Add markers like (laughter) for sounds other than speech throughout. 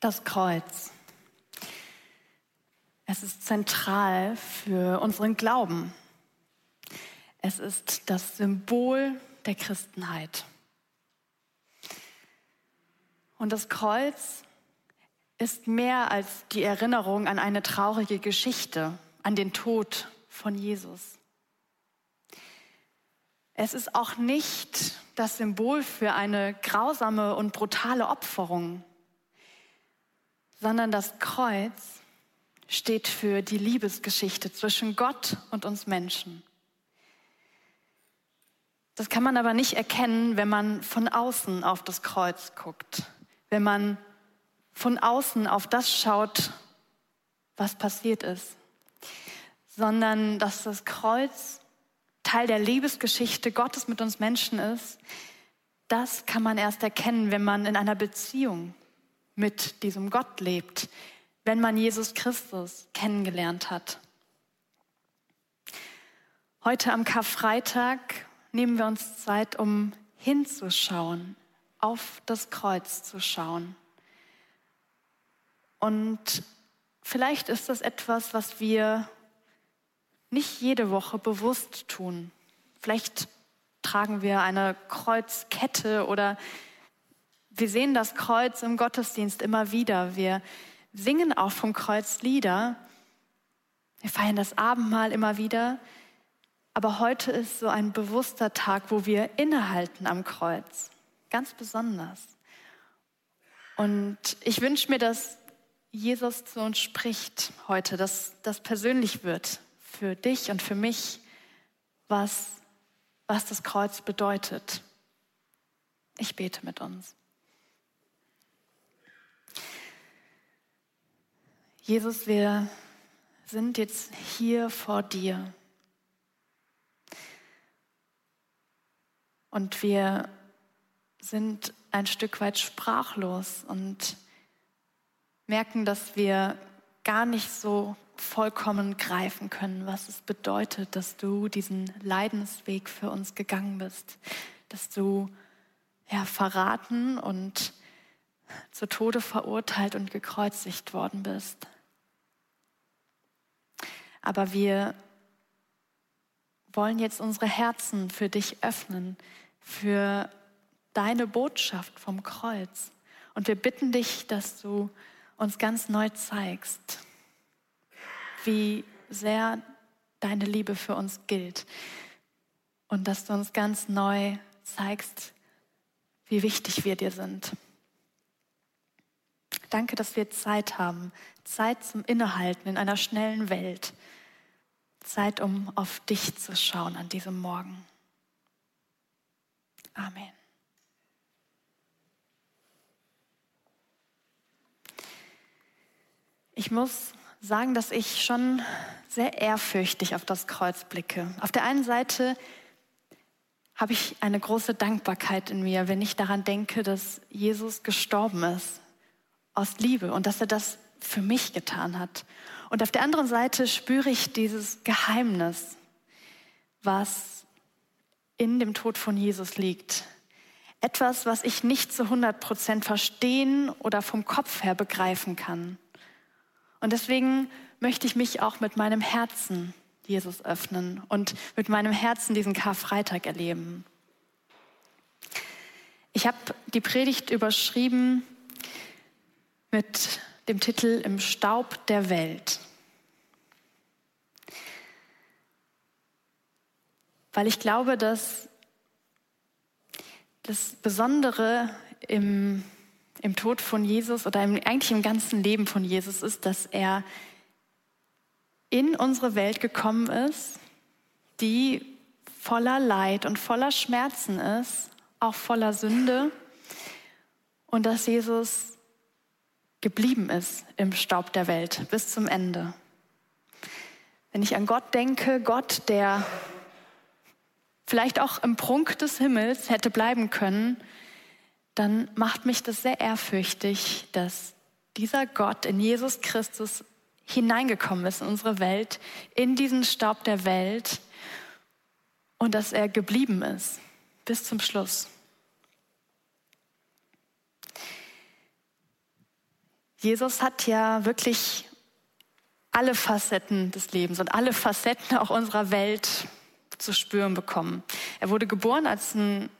Das Kreuz. Es ist zentral für unseren Glauben. Es ist das Symbol der Christenheit. Und das Kreuz ist mehr als die Erinnerung an eine traurige Geschichte, an den Tod von Jesus. Es ist auch nicht das Symbol für eine grausame und brutale Opferung, sondern das Kreuz steht für die Liebesgeschichte zwischen Gott und uns Menschen. Das kann man aber nicht erkennen, wenn man von außen auf das Kreuz guckt, wenn man von außen auf das schaut, was passiert ist, sondern dass das Kreuz Teil der Liebesgeschichte Gottes mit uns Menschen ist, das kann man erst erkennen, wenn man in einer Beziehung mit diesem Gott lebt, wenn man Jesus Christus kennengelernt hat. Heute am Karfreitag nehmen wir uns Zeit, um hinzuschauen, auf das Kreuz zu schauen. Und vielleicht ist das etwas, was wir nicht jede Woche bewusst tun. Vielleicht tragen wir eine Kreuzkette oder wir sehen das Kreuz im Gottesdienst immer wieder. Wir singen auch vom Kreuz Lieder. Wir feiern das Abendmahl immer wieder. Aber heute ist so ein bewusster Tag, wo wir innehalten am Kreuz. Ganz besonders. Und ich wünsche mir, dass Jesus zu uns spricht heute, dass das persönlich wird für dich und für mich, was, was das Kreuz bedeutet. Ich bete mit uns. Jesus, wir sind jetzt hier vor dir. Und wir sind ein Stück weit sprachlos und merken, dass wir gar nicht so vollkommen greifen können, was es bedeutet, dass du diesen Leidensweg für uns gegangen bist, dass du ja, verraten und zu Tode verurteilt und gekreuzigt worden bist. Aber wir wollen jetzt unsere Herzen für dich öffnen, für deine Botschaft vom Kreuz. Und wir bitten dich, dass du uns ganz neu zeigst, wie sehr deine Liebe für uns gilt. Und dass du uns ganz neu zeigst, wie wichtig wir dir sind. Danke, dass wir Zeit haben, Zeit zum Innehalten in einer schnellen Welt, Zeit, um auf dich zu schauen an diesem Morgen. Amen. Ich muss sagen, dass ich schon sehr ehrfürchtig auf das Kreuz blicke. Auf der einen Seite habe ich eine große Dankbarkeit in mir, wenn ich daran denke, dass Jesus gestorben ist aus Liebe und dass er das für mich getan hat. Und auf der anderen Seite spüre ich dieses Geheimnis, was in dem Tod von Jesus liegt. Etwas, was ich nicht zu 100 Prozent verstehen oder vom Kopf her begreifen kann. Und deswegen möchte ich mich auch mit meinem Herzen Jesus öffnen und mit meinem Herzen diesen Karfreitag erleben. Ich habe die Predigt überschrieben mit dem Titel Im Staub der Welt. Weil ich glaube, dass das Besondere im im Tod von Jesus oder im, eigentlich im ganzen Leben von Jesus ist, dass er in unsere Welt gekommen ist, die voller Leid und voller Schmerzen ist, auch voller Sünde und dass Jesus geblieben ist im Staub der Welt bis zum Ende. Wenn ich an Gott denke, Gott, der vielleicht auch im Prunk des Himmels hätte bleiben können, dann macht mich das sehr ehrfürchtig, dass dieser Gott in Jesus Christus hineingekommen ist in unsere Welt, in diesen Staub der Welt und dass er geblieben ist bis zum Schluss. Jesus hat ja wirklich alle Facetten des Lebens und alle Facetten auch unserer Welt zu spüren bekommen. Er wurde geboren als ein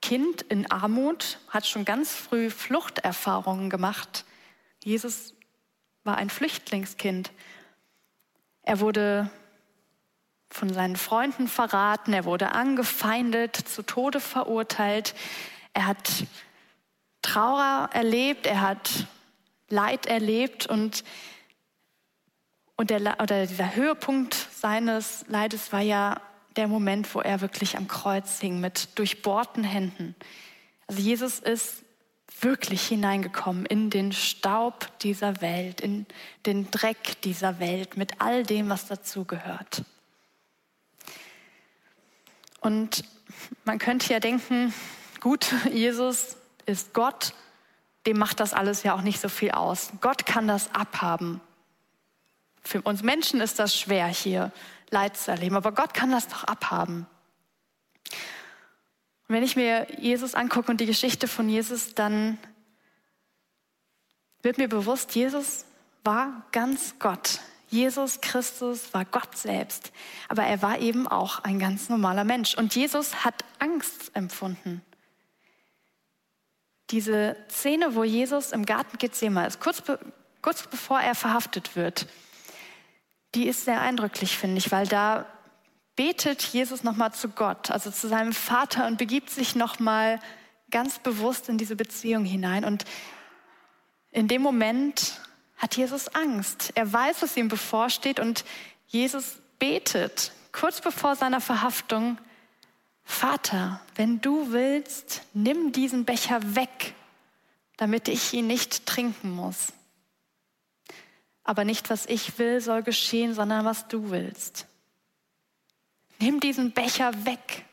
Kind in Armut, hat schon ganz früh Fluchterfahrungen gemacht. Jesus war ein Flüchtlingskind. Er wurde von seinen Freunden verraten, er wurde angefeindet, zu Tode verurteilt. Er hat Trauer erlebt, er hat Leid erlebt und, und der, oder dieser Höhepunkt seines Leides war ja der Moment, wo er wirklich am Kreuz hing mit durchbohrten Händen. Also Jesus ist wirklich hineingekommen in den Staub dieser Welt, in den Dreck dieser Welt, mit all dem, was dazugehört. Und man könnte ja denken, gut, (laughs) Jesus ist Gott, dem macht das alles ja auch nicht so viel aus. Gott kann das abhaben. Für uns Menschen ist das schwer, hier Leid zu erleben, aber Gott kann das doch abhaben. Und wenn ich mir Jesus angucke und die Geschichte von Jesus, dann wird mir bewusst, Jesus war ganz Gott. Jesus Christus war Gott selbst, aber er war eben auch ein ganz normaler Mensch. Und Jesus hat Angst empfunden. Diese Szene, wo Jesus im Garten Gethsemane ist, kurz, be kurz bevor er verhaftet wird, die ist sehr eindrücklich, finde ich, weil da betet Jesus nochmal zu Gott, also zu seinem Vater und begibt sich nochmal ganz bewusst in diese Beziehung hinein. Und in dem Moment hat Jesus Angst. Er weiß, was ihm bevorsteht und Jesus betet kurz bevor seiner Verhaftung, Vater, wenn du willst, nimm diesen Becher weg, damit ich ihn nicht trinken muss. Aber nicht, was ich will, soll geschehen, sondern was du willst. Nimm diesen Becher weg.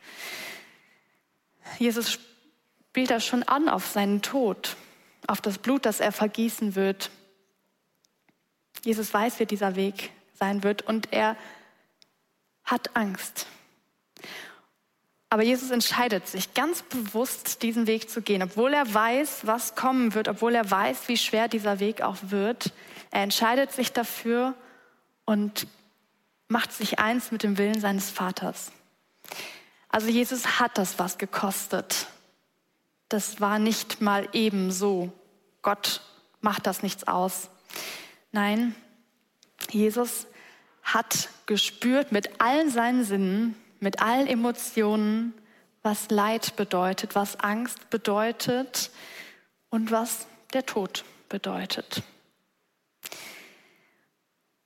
Jesus spielt da schon an auf seinen Tod, auf das Blut, das er vergießen wird. Jesus weiß, wie dieser Weg sein wird und er hat Angst. Aber Jesus entscheidet sich ganz bewusst, diesen Weg zu gehen, obwohl er weiß, was kommen wird, obwohl er weiß, wie schwer dieser Weg auch wird. Er entscheidet sich dafür und macht sich eins mit dem Willen seines Vaters. Also Jesus hat das was gekostet. Das war nicht mal eben so. Gott macht das nichts aus. Nein, Jesus hat gespürt mit allen seinen Sinnen, mit allen Emotionen, was Leid bedeutet, was Angst bedeutet und was der Tod bedeutet.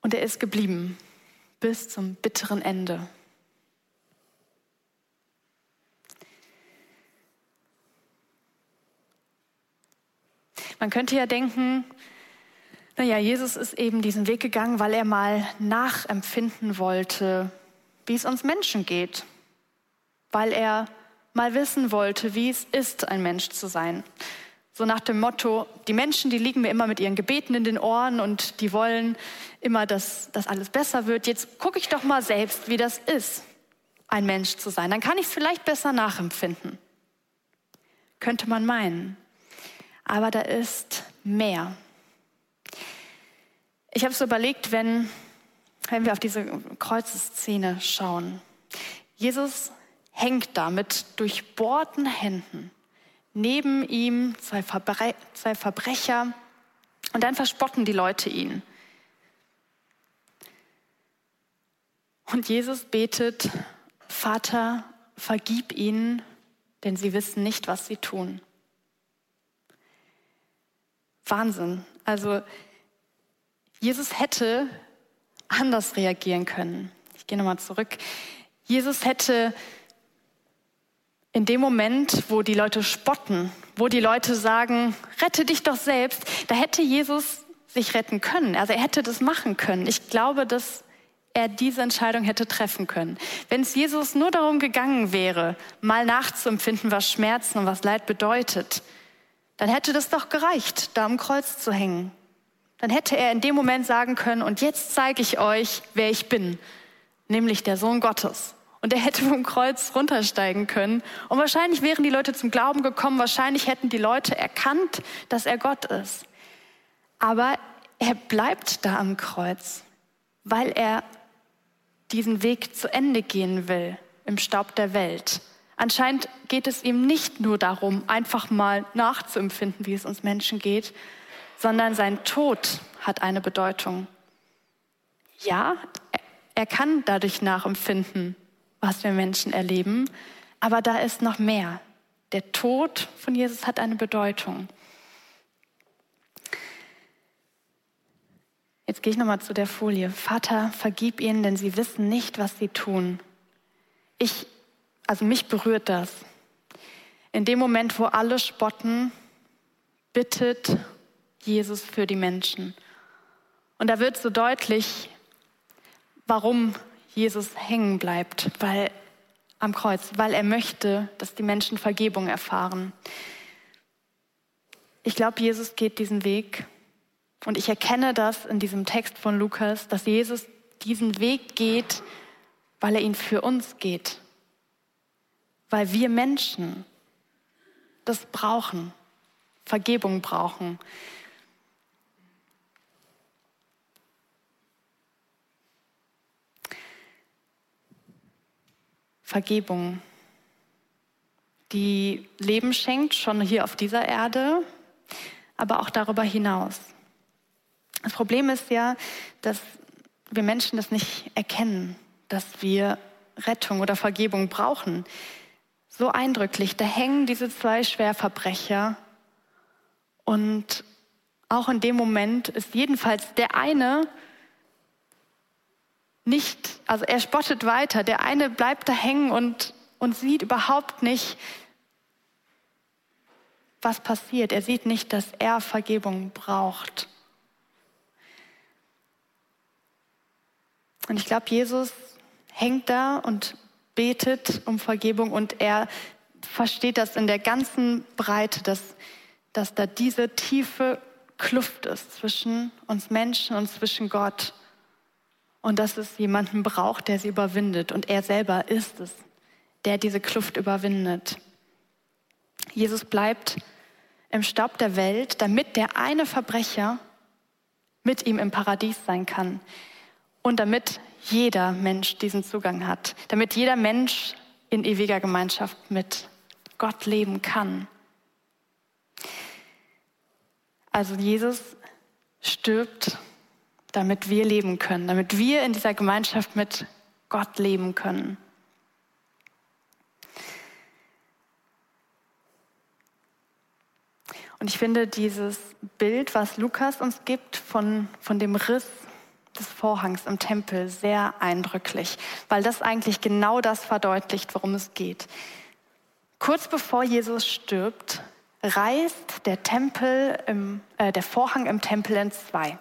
Und er ist geblieben bis zum bitteren Ende. Man könnte ja denken, naja, Jesus ist eben diesen Weg gegangen, weil er mal nachempfinden wollte, wie es uns Menschen geht, weil er mal wissen wollte, wie es ist, ein Mensch zu sein. So nach dem Motto, die Menschen, die liegen mir immer mit ihren Gebeten in den Ohren und die wollen immer, dass das alles besser wird. Jetzt gucke ich doch mal selbst, wie das ist, ein Mensch zu sein. Dann kann ich es vielleicht besser nachempfinden. Könnte man meinen. Aber da ist mehr. Ich habe so überlegt, wenn wenn wir auf diese Kreuzeszene schauen. Jesus hängt da mit durchbohrten Händen. Neben ihm zwei, Verbre zwei Verbrecher und dann verspotten die Leute ihn. Und Jesus betet, Vater, vergib ihnen, denn sie wissen nicht, was sie tun. Wahnsinn. Also Jesus hätte anders reagieren können. Ich gehe nochmal zurück. Jesus hätte in dem Moment, wo die Leute spotten, wo die Leute sagen, rette dich doch selbst, da hätte Jesus sich retten können. Also er hätte das machen können. Ich glaube, dass er diese Entscheidung hätte treffen können. Wenn es Jesus nur darum gegangen wäre, mal nachzuempfinden, was Schmerzen und was Leid bedeutet, dann hätte das doch gereicht, da am Kreuz zu hängen dann hätte er in dem Moment sagen können, und jetzt zeige ich euch, wer ich bin, nämlich der Sohn Gottes. Und er hätte vom Kreuz runtersteigen können. Und wahrscheinlich wären die Leute zum Glauben gekommen, wahrscheinlich hätten die Leute erkannt, dass er Gott ist. Aber er bleibt da am Kreuz, weil er diesen Weg zu Ende gehen will im Staub der Welt. Anscheinend geht es ihm nicht nur darum, einfach mal nachzuempfinden, wie es uns Menschen geht, sondern sein Tod hat eine Bedeutung. Ja, er kann dadurch nachempfinden, was wir Menschen erleben, aber da ist noch mehr. Der Tod von Jesus hat eine Bedeutung. Jetzt gehe ich nochmal zu der Folie. Vater, vergib ihnen, denn sie wissen nicht, was sie tun. Ich, also mich berührt das. In dem Moment, wo alle spotten, bittet Jesus für die Menschen. Und da wird so deutlich, warum Jesus hängen bleibt, weil am Kreuz, weil er möchte, dass die Menschen Vergebung erfahren. Ich glaube, Jesus geht diesen Weg und ich erkenne das in diesem Text von Lukas, dass Jesus diesen Weg geht, weil er ihn für uns geht, weil wir Menschen das brauchen, Vergebung brauchen. Vergebung, die Leben schenkt, schon hier auf dieser Erde, aber auch darüber hinaus. Das Problem ist ja, dass wir Menschen das nicht erkennen, dass wir Rettung oder Vergebung brauchen. So eindrücklich, da hängen diese zwei Schwerverbrecher und auch in dem Moment ist jedenfalls der eine nicht, also er spottet weiter. Der eine bleibt da hängen und, und sieht überhaupt nicht, was passiert. Er sieht nicht, dass er Vergebung braucht. Und ich glaube, Jesus hängt da und betet um Vergebung und er versteht das in der ganzen Breite, dass, dass da diese tiefe Kluft ist zwischen uns Menschen und zwischen Gott und dass es jemanden braucht, der sie überwindet. Und er selber ist es, der diese Kluft überwindet. Jesus bleibt im Staub der Welt, damit der eine Verbrecher mit ihm im Paradies sein kann und damit jeder Mensch diesen Zugang hat, damit jeder Mensch in ewiger Gemeinschaft mit Gott leben kann. Also Jesus stirbt damit wir leben können, damit wir in dieser Gemeinschaft mit Gott leben können. Und ich finde dieses Bild, was Lukas uns gibt von, von dem Riss des Vorhangs im Tempel, sehr eindrücklich, weil das eigentlich genau das verdeutlicht, worum es geht. Kurz bevor Jesus stirbt, reißt der Tempel im, äh, der Vorhang im Tempel in zwei.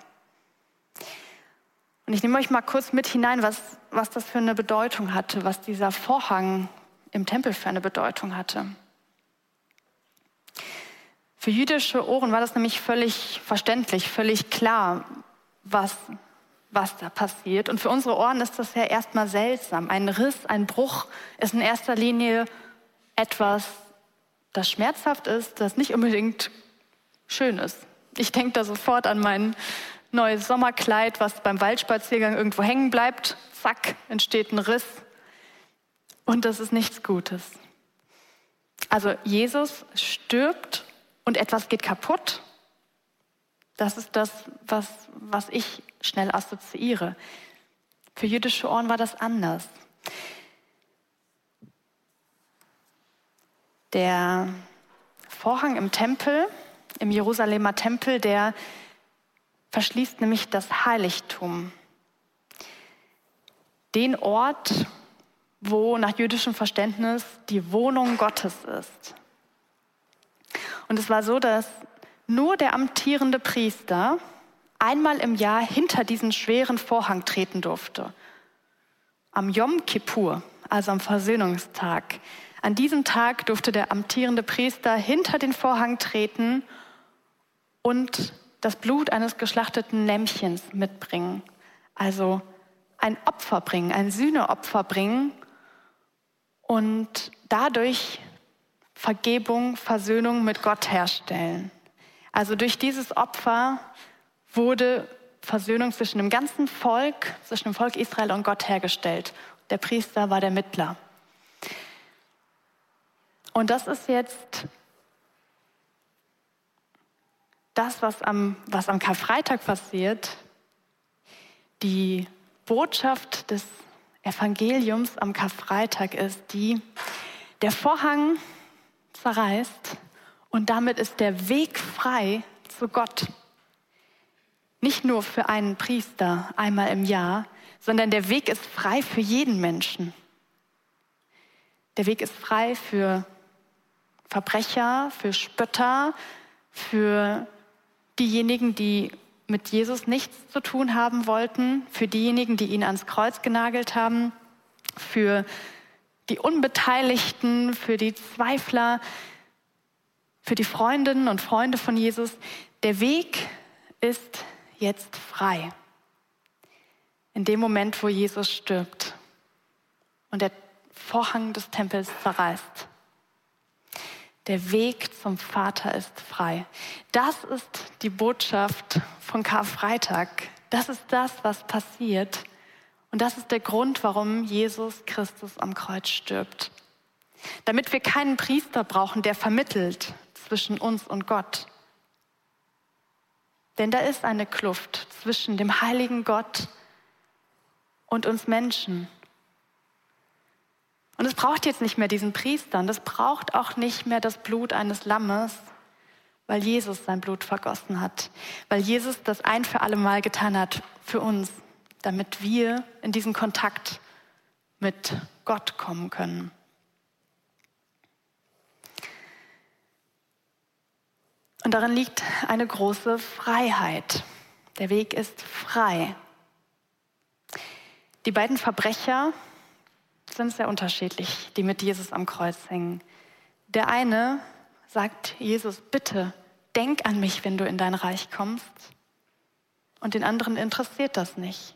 Und ich nehme euch mal kurz mit hinein, was, was das für eine Bedeutung hatte, was dieser Vorhang im Tempel für eine Bedeutung hatte. Für jüdische Ohren war das nämlich völlig verständlich, völlig klar, was, was da passiert. Und für unsere Ohren ist das ja erstmal seltsam. Ein Riss, ein Bruch ist in erster Linie etwas, das schmerzhaft ist, das nicht unbedingt schön ist. Ich denke da sofort an meinen neues Sommerkleid, was beim Waldspaziergang irgendwo hängen bleibt. Zack, entsteht ein Riss. Und das ist nichts Gutes. Also Jesus stirbt und etwas geht kaputt. Das ist das, was, was ich schnell assoziiere. Für jüdische Ohren war das anders. Der Vorhang im Tempel, im Jerusalemer Tempel, der verschließt nämlich das Heiligtum. Den Ort, wo nach jüdischem Verständnis die Wohnung Gottes ist. Und es war so, dass nur der amtierende Priester einmal im Jahr hinter diesen schweren Vorhang treten durfte. Am Yom Kippur, also am Versöhnungstag. An diesem Tag durfte der amtierende Priester hinter den Vorhang treten und das Blut eines geschlachteten Lämmchens mitbringen. Also ein Opfer bringen, ein Sühneopfer bringen und dadurch Vergebung, Versöhnung mit Gott herstellen. Also durch dieses Opfer wurde Versöhnung zwischen dem ganzen Volk, zwischen dem Volk Israel und Gott hergestellt. Der Priester war der Mittler. Und das ist jetzt das, was am, was am Karfreitag passiert, die Botschaft des Evangeliums am Karfreitag ist die, der Vorhang zerreißt und damit ist der Weg frei zu Gott. Nicht nur für einen Priester einmal im Jahr, sondern der Weg ist frei für jeden Menschen. Der Weg ist frei für Verbrecher, für Spötter, für diejenigen, die mit Jesus nichts zu tun haben wollten, für diejenigen, die ihn ans Kreuz genagelt haben, für die Unbeteiligten, für die Zweifler, für die Freundinnen und Freunde von Jesus. Der Weg ist jetzt frei. In dem Moment, wo Jesus stirbt und der Vorhang des Tempels zerreißt. Der Weg zum Vater ist frei. Das ist die Botschaft von Karfreitag. Das ist das, was passiert. Und das ist der Grund, warum Jesus Christus am Kreuz stirbt. Damit wir keinen Priester brauchen, der vermittelt zwischen uns und Gott. Denn da ist eine Kluft zwischen dem heiligen Gott und uns Menschen. Und es braucht jetzt nicht mehr diesen Priester und es braucht auch nicht mehr das Blut eines Lammes, weil Jesus sein Blut vergossen hat, weil Jesus das ein für alle Mal getan hat für uns, damit wir in diesen Kontakt mit Gott kommen können. Und darin liegt eine große Freiheit. Der Weg ist frei. Die beiden Verbrecher, sind sehr unterschiedlich, die mit Jesus am Kreuz hängen. Der eine sagt Jesus, bitte, denk an mich, wenn du in dein Reich kommst. Und den anderen interessiert das nicht.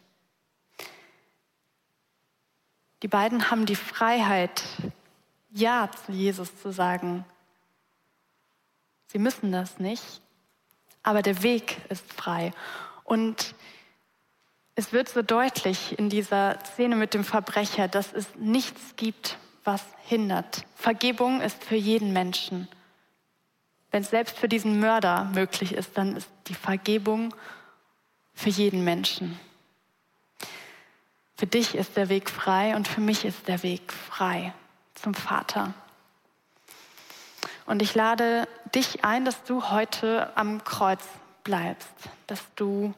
Die beiden haben die Freiheit, Ja zu Jesus zu sagen. Sie müssen das nicht, aber der Weg ist frei. Und es wird so deutlich in dieser Szene mit dem Verbrecher, dass es nichts gibt, was hindert. Vergebung ist für jeden Menschen. Wenn es selbst für diesen Mörder möglich ist, dann ist die Vergebung für jeden Menschen. Für dich ist der Weg frei und für mich ist der Weg frei zum Vater. Und ich lade dich ein, dass du heute am Kreuz bleibst, dass du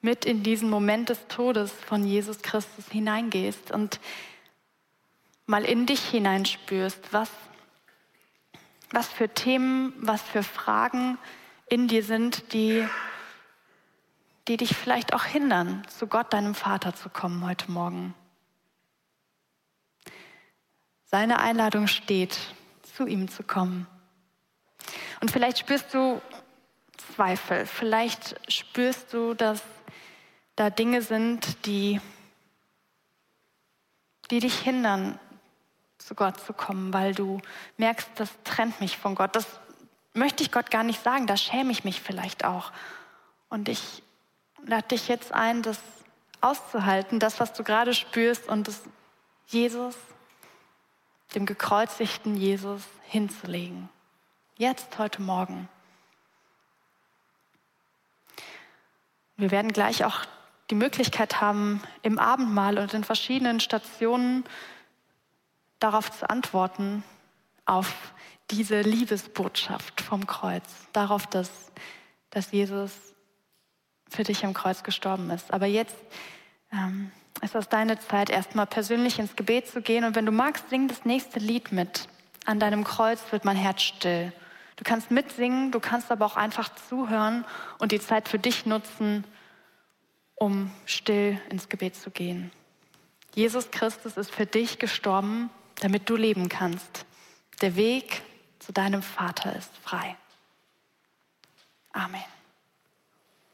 mit in diesen Moment des Todes von Jesus Christus hineingehst und mal in dich hineinspürst, was, was für Themen, was für Fragen in dir sind, die, die dich vielleicht auch hindern, zu Gott, deinem Vater, zu kommen heute Morgen. Seine Einladung steht, zu ihm zu kommen. Und vielleicht spürst du Zweifel, vielleicht spürst du, dass da Dinge sind, die, die dich hindern, zu Gott zu kommen, weil du merkst, das trennt mich von Gott. Das möchte ich Gott gar nicht sagen, da schäme ich mich vielleicht auch. Und ich lade dich jetzt ein, das auszuhalten, das, was du gerade spürst und es Jesus, dem gekreuzigten Jesus, hinzulegen. Jetzt, heute Morgen. Wir werden gleich auch die Möglichkeit haben, im Abendmahl und in verschiedenen Stationen darauf zu antworten, auf diese Liebesbotschaft vom Kreuz, darauf, dass, dass Jesus für dich am Kreuz gestorben ist. Aber jetzt ähm, ist es deine Zeit, erstmal persönlich ins Gebet zu gehen. Und wenn du magst, sing das nächste Lied mit. An deinem Kreuz wird mein Herz still. Du kannst mitsingen, du kannst aber auch einfach zuhören und die Zeit für dich nutzen, um still ins Gebet zu gehen. Jesus Christus ist für dich gestorben, damit du leben kannst. Der Weg zu deinem Vater ist frei. Amen.